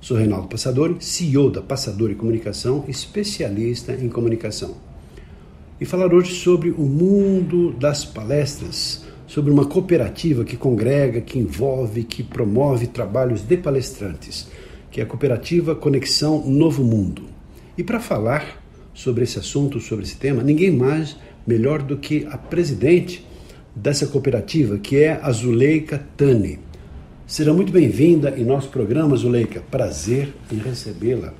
Sou Reinaldo Passadori, CEO da Passadori Comunicação, especialista em comunicação. E falar hoje sobre o mundo das palestras, sobre uma cooperativa que congrega, que envolve, que promove trabalhos de palestrantes, que é a cooperativa Conexão Novo Mundo. E para falar sobre esse assunto, sobre esse tema, ninguém mais melhor do que a presidente dessa cooperativa, que é a Zuleika Tani. Seja muito bem-vinda em nosso programa, Zuleika. Prazer em recebê-la.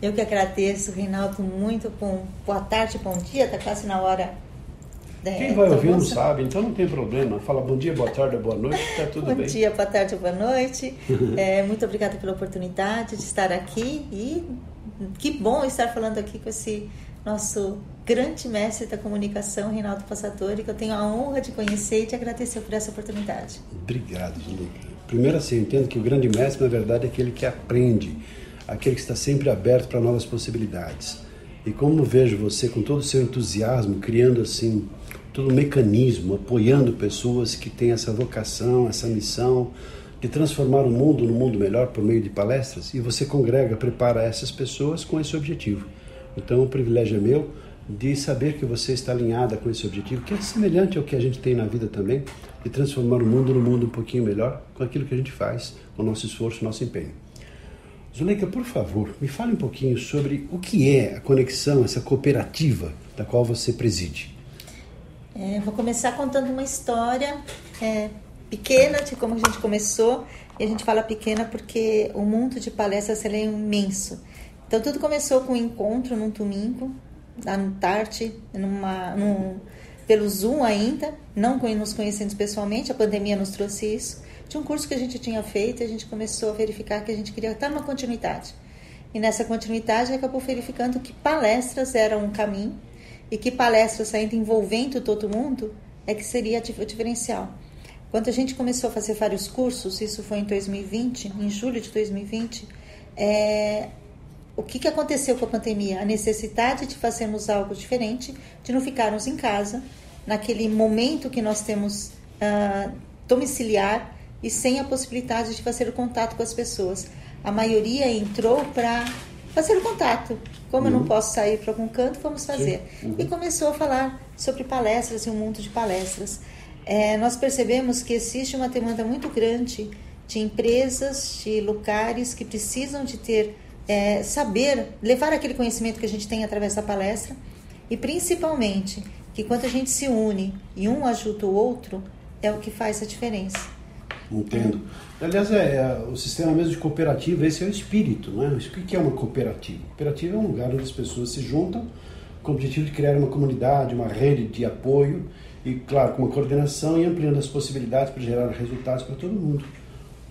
Eu que agradeço, Reinaldo, muito. Com boa tarde, bom dia, está quase na hora. Quem vai ouvir não sabe, então não tem problema. Fala bom dia, boa tarde, boa noite, está tudo bom bem. Bom dia, boa tarde, boa noite. é, muito obrigada pela oportunidade de estar aqui e que bom estar falando aqui com esse nosso grande mestre da comunicação, Reinaldo Passadori, que eu tenho a honra de conhecer e te agradecer por essa oportunidade. Obrigado, Julieta. Primeiro assim, eu entendo que o grande mestre, na verdade, é aquele que aprende, aquele que está sempre aberto para novas possibilidades. E como vejo você com todo o seu entusiasmo, criando assim todo um mecanismo, apoiando pessoas que têm essa vocação, essa missão de transformar o mundo num mundo melhor por meio de palestras, e você congrega, prepara essas pessoas com esse objetivo. Então o privilégio é meu de saber que você está alinhada com esse objetivo, que é semelhante ao que a gente tem na vida também, de transformar o mundo num mundo um pouquinho melhor com aquilo que a gente faz, com o nosso esforço, nosso empenho. Zuleika, por favor, me fale um pouquinho sobre o que é a conexão, essa cooperativa da qual você preside. É, vou começar contando uma história é, pequena de como a gente começou. E a gente fala pequena porque o mundo de palestras é imenso. Então tudo começou com um encontro num domingo, lá no Tarte, numa, num, pelo Zoom ainda, não nos conhecendo pessoalmente, a pandemia nos trouxe isso, de um curso que a gente tinha feito e a gente começou a verificar que a gente queria estar numa continuidade. E nessa continuidade acabou verificando que palestras eram um caminho e que palestras ainda envolvendo todo mundo é que seria o diferencial. Quando a gente começou a fazer vários cursos, isso foi em 2020, em julho de 2020, é, o que, que aconteceu com a pandemia? A necessidade de fazermos algo diferente, de não ficarmos em casa, naquele momento que nós temos uh, domiciliar e sem a possibilidade de fazer o contato com as pessoas. A maioria entrou para fazer o contato. Como uhum. eu não uhum. posso sair para algum canto, vamos fazer. Uhum. E começou a falar sobre palestras e um mundo de palestras. É, nós percebemos que existe uma demanda muito grande de empresas, de lugares que precisam de ter é, saber, levar aquele conhecimento que a gente tem através da palestra e principalmente que quando a gente se une e um ajuda o outro, é o que faz a diferença. Entendo. Aliás, é, é, o sistema mesmo de cooperativa, esse é o espírito, não é? O que é uma cooperativa? Cooperativa é um lugar onde as pessoas se juntam com o objetivo de criar uma comunidade, uma rede de apoio e, claro, com uma coordenação e ampliando as possibilidades para gerar resultados para todo mundo.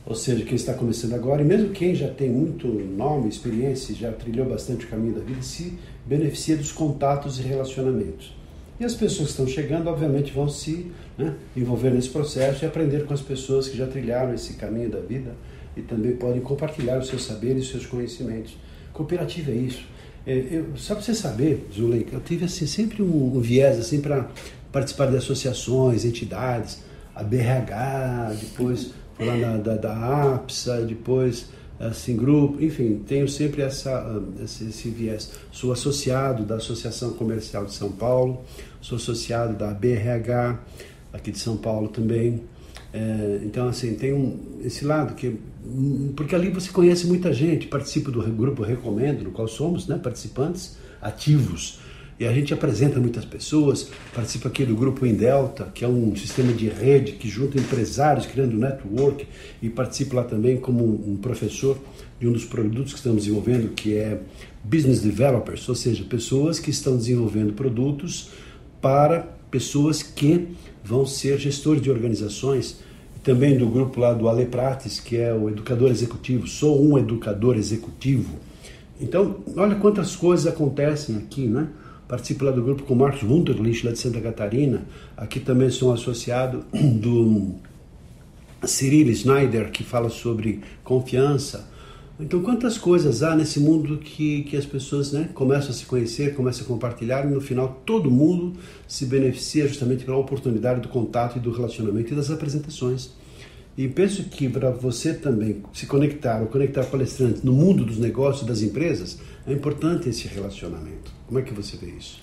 Ou seja, quem está começando agora, e mesmo quem já tem muito nome, experiência, já trilhou bastante o caminho da vida, se beneficia dos contatos e relacionamentos. E as pessoas que estão chegando, obviamente, vão se né, envolver nesse processo e aprender com as pessoas que já trilharam esse caminho da vida e também podem compartilhar os seus saberes e os seus conhecimentos. Cooperativa é isso. É, eu, só para você saber, Zuleika, eu tive assim, sempre um, um viés assim, para participar de associações, entidades, a BRH, depois lá na, da, da APSA, depois assim grupo, enfim, tenho sempre essa, esse, esse viés. Sou associado da Associação Comercial de São Paulo, sou associado da BRH aqui de São Paulo também. É, então, assim, tem um, esse lado que. Porque ali você conhece muita gente, participa do grupo Recomendo, no qual somos né, participantes ativos e a gente apresenta muitas pessoas, participa aqui do grupo Indelta, que é um sistema de rede que junta empresários criando network e participa lá também como um professor de um dos produtos que estamos desenvolvendo, que é Business Developers, ou seja, pessoas que estão desenvolvendo produtos para pessoas que vão ser gestores de organizações também do grupo lá do Ale Prates, que é o educador executivo. Sou um educador executivo. Então, olha quantas coisas acontecem aqui, né? Participo lá do grupo com o Marcos Wunderlich, lá de Santa Catarina. Aqui também sou associado do Cyril Schneider, que fala sobre confiança. Então, quantas coisas há nesse mundo que, que as pessoas né, começam a se conhecer, começam a compartilhar e no final todo mundo se beneficia justamente pela oportunidade do contato e do relacionamento e das apresentações. E penso que para você também se conectar ou conectar palestrantes no mundo dos negócios das empresas, é importante esse relacionamento. Como é que você vê isso?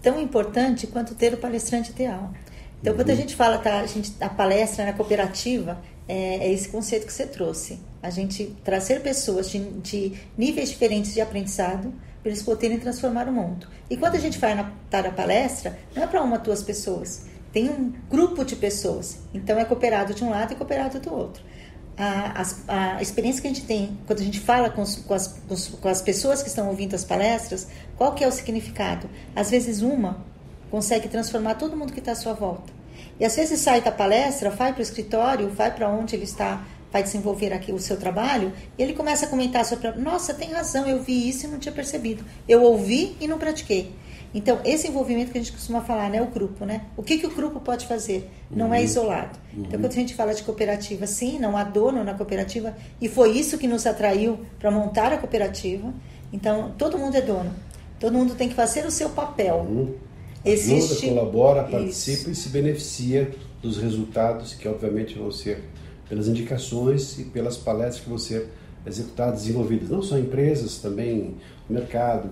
Tão importante quanto ter o palestrante ideal. Então, uhum. quando a gente fala tá, a, gente, a palestra na cooperativa, é, é, esse conceito que você trouxe. A gente trazer pessoas de, de níveis diferentes de aprendizado para eles poderem transformar o mundo. E quando a gente vai na, tá na palestra, não é para uma ou duas pessoas tem um grupo de pessoas. Então é cooperado de um lado e cooperado do outro. A, a, a experiência que a gente tem quando a gente fala com, os, com, as, com, as, pessoas que estão ouvindo as palestras, qual que é o significado? Às vezes uma consegue transformar todo mundo que está à sua volta. E às vezes sai da palestra, vai para o escritório, vai para onde ele está, vai desenvolver aqui o seu trabalho, e ele começa a comentar sobre, nossa, tem razão, eu vi isso e não tinha percebido. Eu ouvi e não pratiquei. Então, esse envolvimento que a gente costuma falar, né, o grupo, né? O que, que o grupo pode fazer? Não é uhum. é isolado. Uhum. Então, quando a gente fala de cooperativa, sim, não há dono na cooperativa, e foi isso que nos atraiu para montar a cooperativa. Então, todo mundo é dono. Todo mundo tem que fazer o seu papel. Uhum. Existe... Ajuda, colabora, participa isso. e se beneficia dos resultados que, obviamente, vão ser pelas indicações e pelas palestras que vão ser executadas, desenvolvidas. Não só empresas, também mercado,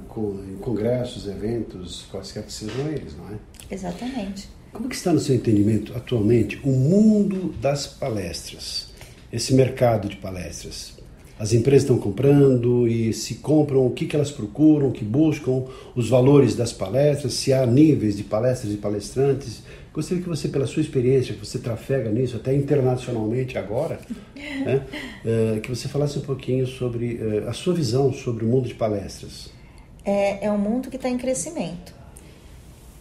em congressos, eventos, quaisquer que sejam eles, não é? Exatamente. Como que está no seu entendimento atualmente o mundo das palestras? Esse mercado de palestras? As empresas estão comprando e se compram, o que, que elas procuram, o que buscam, os valores das palestras, se há níveis de palestras e palestrantes. Gostaria que você, pela sua experiência, que você trafega nisso, até internacionalmente agora, né, é, que você falasse um pouquinho sobre é, a sua visão sobre o mundo de palestras. É, é um mundo que está em crescimento.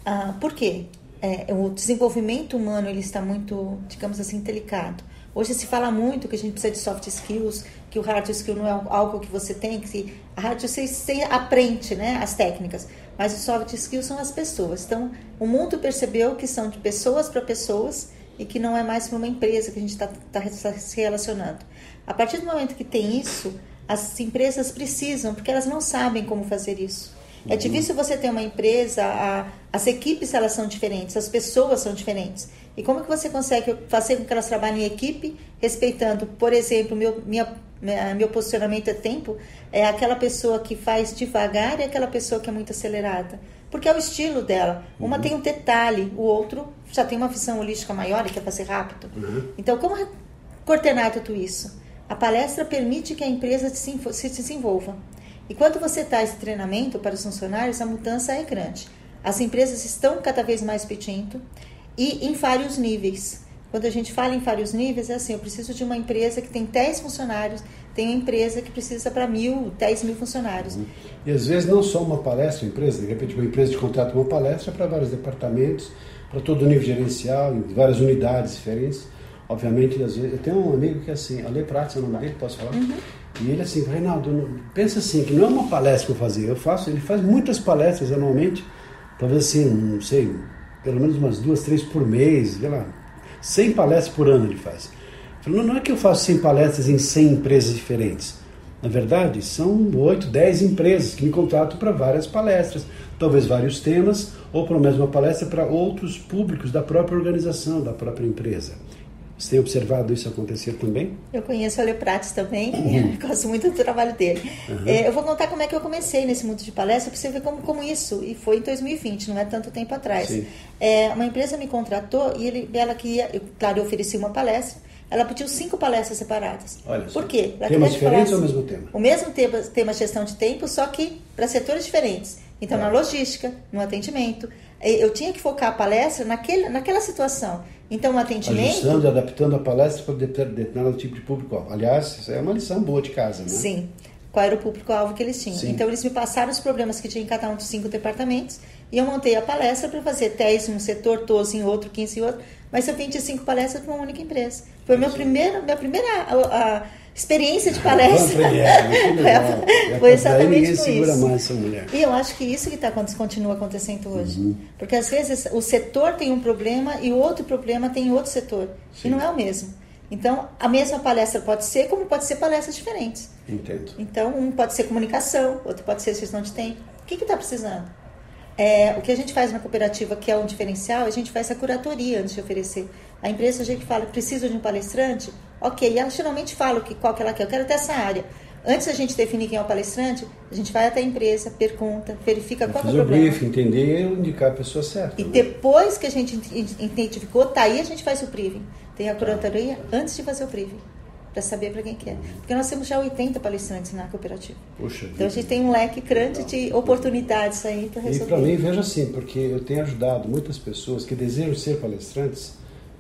Ah, por quê? É, o desenvolvimento humano ele está muito, digamos assim, delicado. Hoje se fala muito que a gente precisa de soft skills, que o hard skill não é algo que você tem, que a hard skill você aprende né, as técnicas mas os soft skills são as pessoas. Então, o mundo percebeu que são de pessoas para pessoas e que não é mais uma empresa que a gente está tá, tá se relacionando. A partir do momento que tem isso, as empresas precisam, porque elas não sabem como fazer isso. É uhum. difícil você ter uma empresa, a, as equipes elas são diferentes, as pessoas são diferentes. E como que você consegue fazer com que elas trabalhem em equipe, respeitando, por exemplo, meu, minha meu posicionamento é tempo, é aquela pessoa que faz devagar e aquela pessoa que é muito acelerada. Porque é o estilo dela. Uma uhum. tem um detalhe, o outro já tem uma visão holística maior e quer fazer rápido. Uhum. Então, como coordenar tudo isso? A palestra permite que a empresa se desenvolva. E quando você dá esse treinamento para os funcionários, a mudança é grande. As empresas estão cada vez mais pedindo e em vários níveis. Quando a gente fala em vários níveis, é assim: eu preciso de uma empresa que tem 10 funcionários, tem uma empresa que precisa para mil, 10 mil funcionários. Uhum. E às vezes não só uma palestra, uma empresa, de repente uma empresa de contrato uma palestra para vários departamentos, para todo o nível gerencial, em várias unidades diferentes. Obviamente, às vezes, eu tenho um amigo que é assim, Ale Prats é o nome dele, posso falar? Uhum. E ele assim, Reinaldo, pensa assim, que não é uma palestra que eu fazia, eu faço, ele faz muitas palestras anualmente, talvez assim, não sei, pelo menos umas duas, três por mês, sei lá, 100 palestras por ano ele faz. Falou, não é que eu faço 100 palestras em 100 empresas diferentes. Na verdade, são 8, 10 empresas que me contratam para várias palestras, talvez vários temas, ou para a mesma palestra para outros públicos da própria organização, da própria empresa. Você tem observado isso acontecer também? Eu conheço o Leo Prates também, uhum. gosto muito do trabalho dele. Uhum. É, eu vou contar como é que eu comecei nesse mundo de palestra, para você ver como, como isso, e foi em 2020, não é tanto tempo atrás. É, uma empresa me contratou e ele, ela queria, eu, claro, eu ofereci uma palestra, ela pediu cinco palestras separadas. Olha Por quê? Ela Temas diferentes ou o mesmo tema? O mesmo tema, tema gestão de tempo, só que para setores diferentes. Então, é. na logística, no atendimento, eu tinha que focar a palestra naquele, naquela situação. Então, o atendimento. Ajustando, adaptando a palestra para determinado tipo de público. Aliás, isso é uma lição boa de casa, né? Sim. Qual era o público-alvo que eles tinham. Sim. Então, eles me passaram os problemas que tinha em cada um dos cinco departamentos E eu montei a palestra para fazer 10 em um setor, 12 em outro, 15 em outro, mas eu 25 palestras para uma única empresa. Foi meu primeiro, minha primeira a, a experiência de palestra. foi, foi exatamente isso. E eu acho que isso que tá, continua acontecendo hoje. Uhum. Porque às vezes o setor tem um problema e o outro problema tem outro setor. Sim. E não é o mesmo. Então, a mesma palestra pode ser, como pode ser palestras diferentes. Entendo. Então, um pode ser comunicação, outro pode ser gestão de tempo. O que está precisando? É, o que a gente faz na cooperativa, que é um diferencial, a gente faz a curatoria antes de oferecer. A empresa, a gente fala, precisa de um palestrante? Ok, e ela geralmente fala que, qual que ela quer. Eu quero ter essa área. Antes da gente definir quem é o palestrante, a gente vai até a empresa, pergunta, verifica qual é o problema. brief, entender e indicar a pessoa certa. E né? depois que a gente identificou, tá aí a gente faz o briefing. Tem a curatoria antes de fazer o briefing, para saber para quem quer. Porque nós temos já 80 palestrantes na cooperativa. Puxa então a gente tem um leque grande de oportunidades aí para resolver. E para mim, veja assim, porque eu tenho ajudado muitas pessoas que desejam ser palestrantes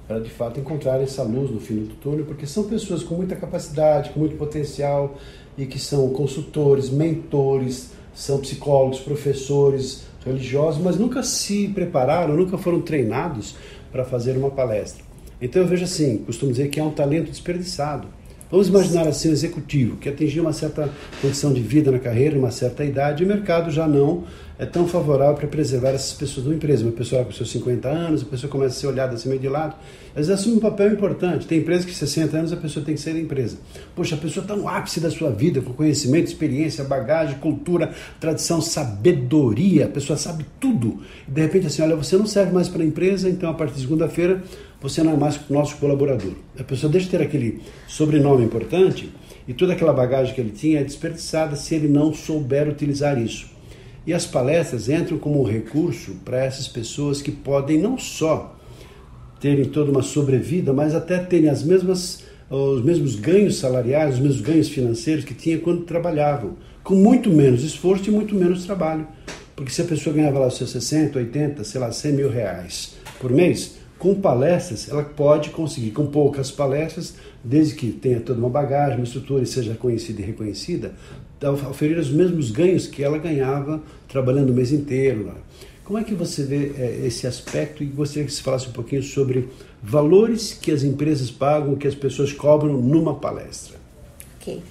para de fato encontrar essa luz no fim do túnel, porque são pessoas com muita capacidade, com muito potencial e que são consultores, mentores, são psicólogos, professores, religiosos, mas nunca se prepararam, nunca foram treinados para fazer uma palestra. Então eu vejo assim, costumo dizer que é um talento desperdiçado. Vamos imaginar assim um executivo que atingiu uma certa condição de vida na carreira, uma certa idade, e o mercado já não é tão favorável para preservar essas pessoas numa empresa. Uma pessoa com seus 50 anos, a pessoa começa a ser olhada assim meio de lado, às vezes assume um papel importante. Tem empresa que 60 anos a pessoa tem que ser da empresa. Poxa, a pessoa está no ápice da sua vida, com conhecimento, experiência, bagagem, cultura, tradição, sabedoria, a pessoa sabe tudo. E de repente assim, olha, você não serve mais para a empresa, então a partir de segunda-feira você não é mais nosso colaborador. A pessoa deixa de ter aquele sobrenome importante e toda aquela bagagem que ele tinha é desperdiçada se ele não souber utilizar isso. E as palestras entram como um recurso para essas pessoas que podem não só terem toda uma sobrevida, mas até terem as mesmas, os mesmos ganhos salariais, os mesmos ganhos financeiros que tinham quando trabalhavam, com muito menos esforço e muito menos trabalho. Porque se a pessoa ganhava lá os seus 60, 80, sei lá, 100 mil reais por mês, com palestras, ela pode conseguir, com poucas palestras, desde que tenha toda uma bagagem, uma estrutura e seja conhecida e reconhecida, oferir os mesmos ganhos que ela ganhava trabalhando o mês inteiro. Como é que você vê é, esse aspecto? E gostaria que você falasse um pouquinho sobre valores que as empresas pagam, que as pessoas cobram numa palestra. Ok.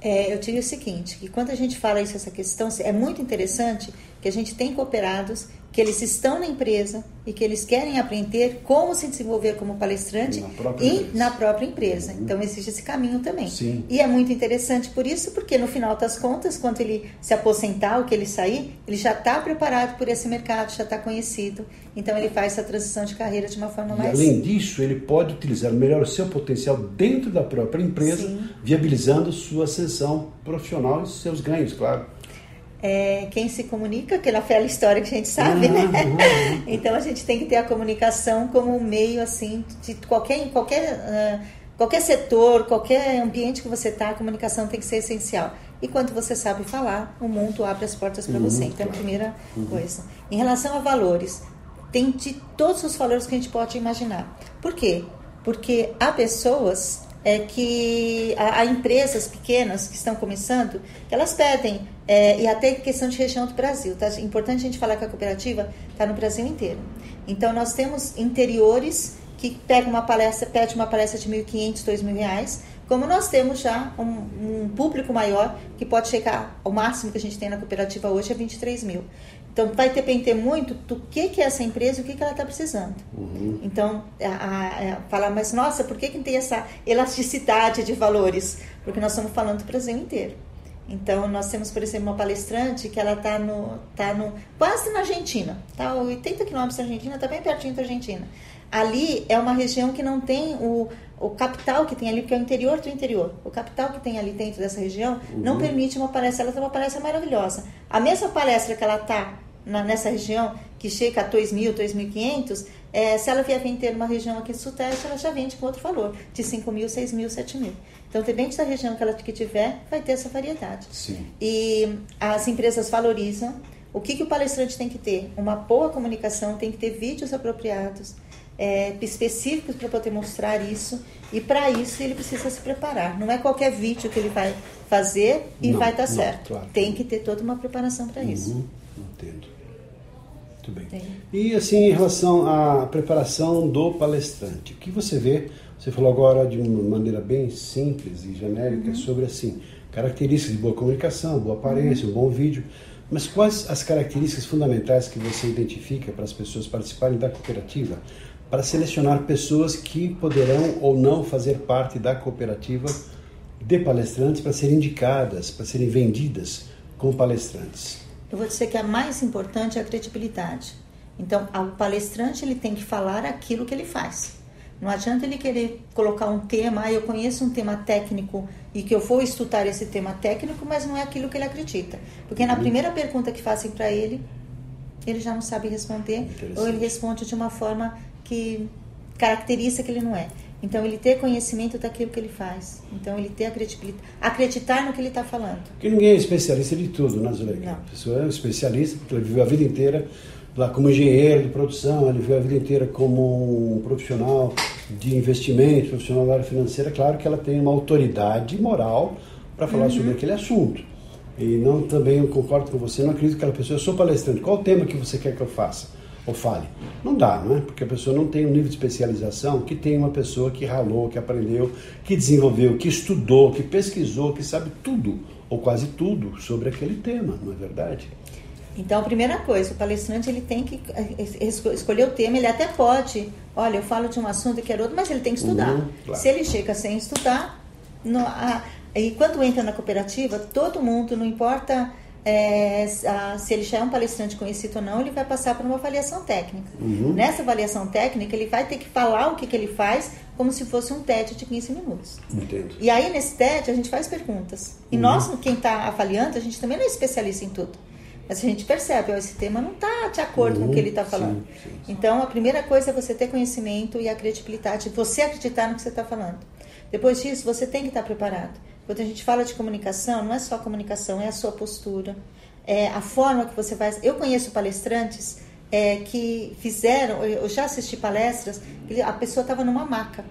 É, eu diria o seguinte, que quando a gente fala isso, essa questão, é muito interessante que a gente tem cooperados que eles estão na empresa e que eles querem aprender como se desenvolver como palestrante na própria e empresa. na própria empresa. Uhum. Então existe esse caminho também. Sim. E é muito interessante por isso, porque no final das contas, quando ele se aposentar ou que ele sair, ele já está preparado por esse mercado, já está conhecido. Então ele faz essa transição de carreira de uma forma e mais. Além disso, ele pode utilizar melhor o seu potencial dentro da própria empresa, Sim. viabilizando sua ascensão profissional e seus ganhos, claro é, quem se comunica, aquela velha história que a gente sabe, né? então a gente tem que ter a comunicação como um meio assim de qualquer qualquer uh, qualquer setor, qualquer ambiente que você está, a comunicação tem que ser essencial. E quando você sabe falar, o mundo abre as portas para uhum, você. Então, claro. a primeira uhum. coisa. Em relação a valores, tem de todos os valores que a gente pode imaginar. Por quê? Porque há pessoas é, que há, há empresas pequenas que estão começando, que elas pedem é, e até questão de região do Brasil. Tá? Importante a gente falar que a cooperativa está no Brasil inteiro. Então, nós temos interiores que pega uma palestra, pede uma palestra de R$ 1.500, R$ 2.000, como nós temos já um, um, público maior que pode chegar, o máximo que a gente tem na cooperativa hoje é 23 mil. Então, vai depender muito do que, que é essa empresa e o que, que ela está precisando. Uhum. Então, a, a, a, falar, mas nossa, por que, que tem essa elasticidade de valores? Porque nós estamos falando do Brasil inteiro. Então, nós temos, por exemplo, uma palestrante que ela está no, tá no, quase na Argentina, está 80 quilômetros da Argentina, está bem pertinho da Argentina. Ali é uma região que não tem o, o capital que tem ali, porque é o interior do interior. O capital que tem ali dentro dessa região uhum. não permite uma palestra. Ela tem uma palestra maravilhosa. A mesma palestra que ela está nessa região, que chega a 2.000, 2.500, é, se ela vier vender uma região aqui do Sudeste, ela já vende com outro valor, de 5 mil, 6 mil, 7 mil. Então, depende da região que ela que tiver, vai ter essa variedade. Sim. E as empresas valorizam. O que, que o palestrante tem que ter? Uma boa comunicação, tem que ter vídeos apropriados, é, específicos para poder mostrar isso. E para isso ele precisa se preparar. Não é qualquer vídeo que ele vai fazer e não, vai dar não, certo. Claro. Tem que ter toda uma preparação para uhum, isso. Entendo. Muito bem. E assim, em relação à preparação do palestrante, o que você vê? Você falou agora de uma maneira bem simples e genérica uhum. sobre assim características de boa comunicação, boa aparência, uhum. um bom vídeo. Mas quais as características fundamentais que você identifica para as pessoas participarem da cooperativa, para selecionar pessoas que poderão ou não fazer parte da cooperativa de palestrantes para serem indicadas, para serem vendidas como palestrantes? Eu vou dizer que a mais importante é a credibilidade. Então, o palestrante ele tem que falar aquilo que ele faz. Não adianta ele querer colocar um tema, ah, eu conheço um tema técnico e que eu vou estudar esse tema técnico, mas não é aquilo que ele acredita. Porque na uhum. primeira pergunta que fazem para ele, ele já não sabe responder, ou ele responde de uma forma que caracteriza que ele não é. Então, ele ter conhecimento daquilo que ele faz. Então, ele ter a credibilidade, acreditar no que ele está falando. Porque ninguém é especialista de tudo, né, Zuleika? A pessoa é um especialista porque ele viveu a vida inteira lá como engenheiro de produção, ele viveu a vida inteira como um profissional de investimento, profissional da área financeira. Claro que ela tem uma autoridade moral para falar uhum. sobre aquele assunto. E não também eu concordo com você, não acredito que aquela pessoa, eu sou palestrante, qual o tema que você quer que eu faça? Ou fale. Não dá, não é? Porque a pessoa não tem um nível de especialização que tem uma pessoa que ralou, que aprendeu, que desenvolveu, que estudou, que pesquisou, que sabe tudo, ou quase tudo, sobre aquele tema, não é verdade? Então, a primeira coisa, o palestrante ele tem que eh, escolher o tema, ele até pode, olha, eu falo de um assunto e quero outro, mas ele tem que estudar. Uhum, claro. Se ele chega sem estudar, no, a, e quando entra na cooperativa, todo mundo, não importa é, a, se ele já é um palestrante conhecido ou não, ele vai passar por uma avaliação técnica. Uhum. Nessa avaliação técnica, ele vai ter que falar o que, que ele faz como se fosse um TED de 15 minutos. Entendo. E aí, nesse TED, a gente faz perguntas. E uhum. nós, quem está avaliando, a gente também não é especialista em tudo. Mas a gente percebe, ó, esse tema não está de acordo uhum. com o que ele está falando. Sim, sim, sim. Então, a primeira coisa é você ter conhecimento e a credibilidade, você acreditar no que você está falando. Depois disso, você tem que estar tá preparado. Quando a gente fala de comunicação, não é só a comunicação, é a sua postura, é a forma que você vai. Eu conheço palestrantes é, que fizeram, eu já assisti palestras, a pessoa estava numa maca.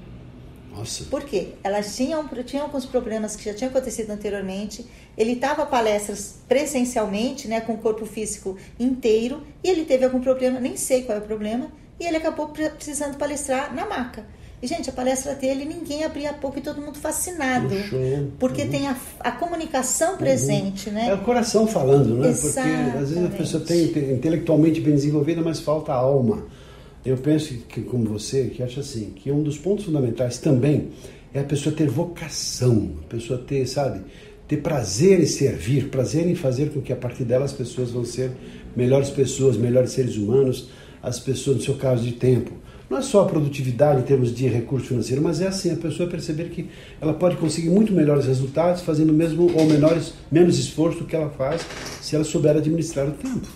Nossa. Por quê? Elas tinham, tinham alguns problemas que já tinham acontecido anteriormente. Ele estava palestras presencialmente, né, com o corpo físico inteiro, e ele teve algum problema, nem sei qual é o problema, e ele acabou precisando palestrar na maca. E, gente, a palestra dele, ninguém abria a boca e todo mundo fascinado. Show. Porque uhum. tem a, a comunicação uhum. presente, uhum. né? É o coração falando, né? Exatamente. Porque às vezes a pessoa tem intelectualmente bem desenvolvida, mas falta alma. Eu penso que, como você, que acha assim, que um dos pontos fundamentais também é a pessoa ter vocação, a pessoa ter, sabe, ter prazer em servir, prazer em fazer com que a partir dela as pessoas vão ser melhores pessoas, melhores seres humanos, as pessoas, no seu caso de tempo, não é só a produtividade em termos de recurso financeiro, mas é assim, a pessoa perceber que ela pode conseguir muito melhores resultados fazendo mesmo ou menores, menos esforço do que ela faz se ela souber administrar o tempo.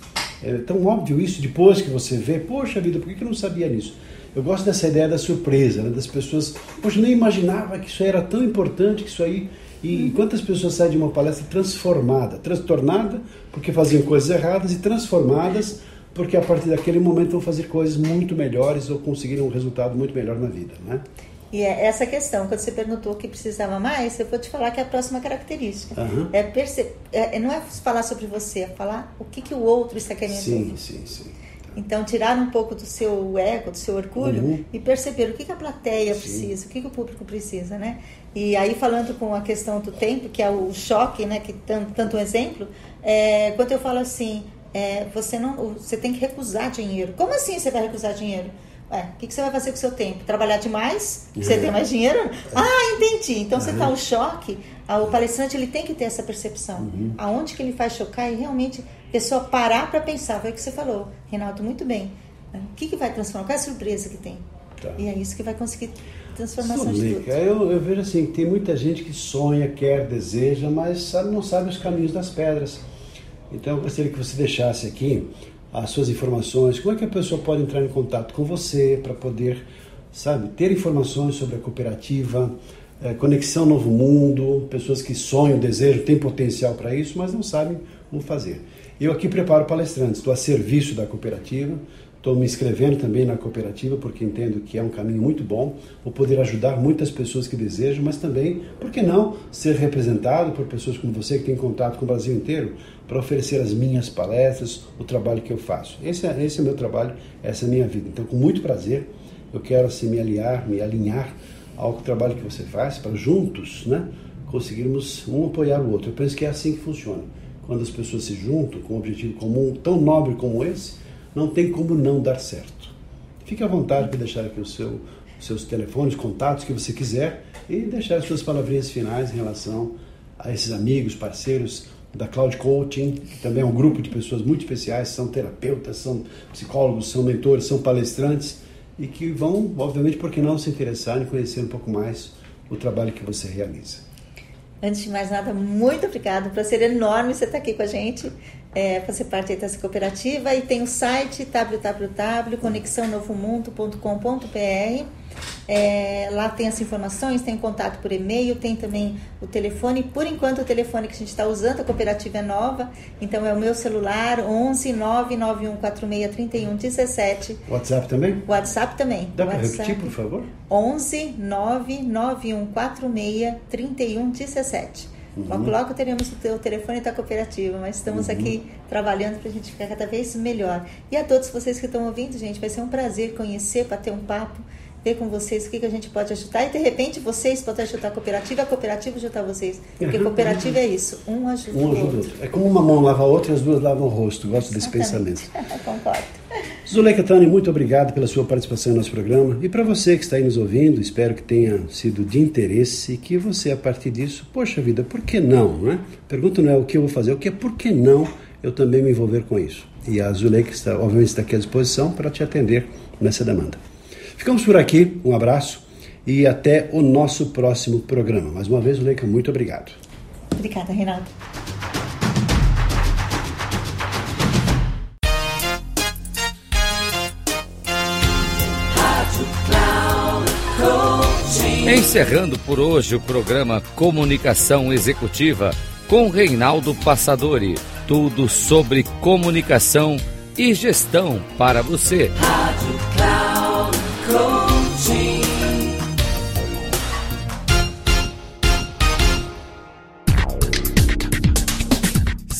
É tão óbvio isso depois que você vê, poxa vida, por que eu não sabia disso? Eu gosto dessa ideia da surpresa, né? das pessoas, poxa, nem imaginava que isso aí era tão importante, que isso aí... E quantas pessoas saem de uma palestra transformada, transtornada porque faziam coisas erradas e transformadas porque a partir daquele momento vão fazer coisas muito melhores ou conseguir um resultado muito melhor na vida, né? E é essa questão, quando você perguntou o que precisava mais, eu vou te falar que é a próxima característica. Uhum. É, perce... é Não é falar sobre você, é falar o que, que o outro está querendo Sim, sim, sim. Então, tirar um pouco do seu ego, do seu orgulho uhum. e perceber o que, que a plateia sim. precisa, o que, que o público precisa, né? E aí, falando com a questão do tempo, que é o choque, né, que tanto, tanto um exemplo, é, quando eu falo assim, é, você não, você tem que recusar dinheiro. Como assim você vai recusar dinheiro? Ué, o que, que, você vai fazer com o seu tempo? Trabalhar demais? Você tem mais dinheiro? Ah, entendi. Então você está o choque. O palestrante ele tem que ter essa percepção. Uhum. Aonde que ele faz chocar e realmente a pessoa parar para pensar. Foi o que você falou, Reinaldo, muito bem. O que, que vai transformar? Qual é a surpresa que tem? Tá. E é isso que vai conseguir transformação de tudo. Eu, eu vejo assim, tem muita gente que sonha, quer, deseja, mas sabe, não sabe os caminhos das pedras. Então eu gostaria que você deixasse aqui as suas informações, como é que a pessoa pode entrar em contato com você para poder, sabe, ter informações sobre a cooperativa, é, Conexão Novo Mundo, pessoas que sonham, desejam, têm potencial para isso, mas não sabem como fazer. Eu aqui preparo palestrantes, estou a serviço da cooperativa, Estou me inscrevendo também na cooperativa porque entendo que é um caminho muito bom. Vou poder ajudar muitas pessoas que desejam, mas também, por que não, ser representado por pessoas como você que tem contato com o Brasil inteiro para oferecer as minhas palestras, o trabalho que eu faço. Esse é, esse é meu trabalho, essa é a minha vida. Então, com muito prazer, eu quero assim, me aliar, me alinhar ao trabalho que você faz para juntos, né, conseguirmos um apoiar o outro. Eu penso que é assim que funciona. Quando as pessoas se juntam com um objetivo comum tão nobre como esse, não tem como não dar certo. Fique à vontade para deixar aqui o seu, os seus telefones, contatos que você quiser e deixar as suas palavrinhas finais em relação a esses amigos, parceiros da Cloud Coaching, que também é um grupo de pessoas muito especiais, são terapeutas, são psicólogos, são mentores, são palestrantes e que vão, obviamente, por que não se interessar em conhecer um pouco mais o trabalho que você realiza. Antes de mais nada, muito obrigado. Prazer enorme você estar aqui com a gente, é, fazer parte dessa cooperativa. E tem o site www.conexãonovomundo.com.br é, lá tem as informações, tem contato por e-mail, tem também o telefone. Por enquanto, o telefone que a gente está usando, a cooperativa é nova, então é o meu celular, 11 99146 3117. WhatsApp também? WhatsApp também. Dá para repetir, por favor? 11 99146 3117. Uhum. Logo, logo teremos o telefone da cooperativa, mas estamos uhum. aqui trabalhando para a gente ficar cada vez melhor. E a todos vocês que estão ouvindo, gente, vai ser um prazer conhecer, bater um papo ver com vocês o que, que a gente pode ajudar e de repente vocês podem ajudar a cooperativa, a cooperativa ajudar vocês. Porque cooperativa é isso, um ajuda um o outro. outro. É como uma mão lava a outra e as duas lavam o rosto. Gosto desse pensamento. Concordo. Zuleika Tani, muito obrigado pela sua participação no nosso programa. E para você que está aí nos ouvindo, espero que tenha sido de interesse e que você, a partir disso, poxa vida, por que não? Né? Pergunta não é o que eu vou fazer, o que é por que não eu também me envolver com isso. E a Zuleika está, obviamente, está aqui à disposição para te atender nessa demanda. Ficamos por aqui, um abraço e até o nosso próximo programa. Mais uma vez, Leica, muito obrigado. Obrigada, Renato. Encerrando por hoje o programa Comunicação Executiva com Reinaldo Passadori. Tudo sobre comunicação e gestão para você. Rádio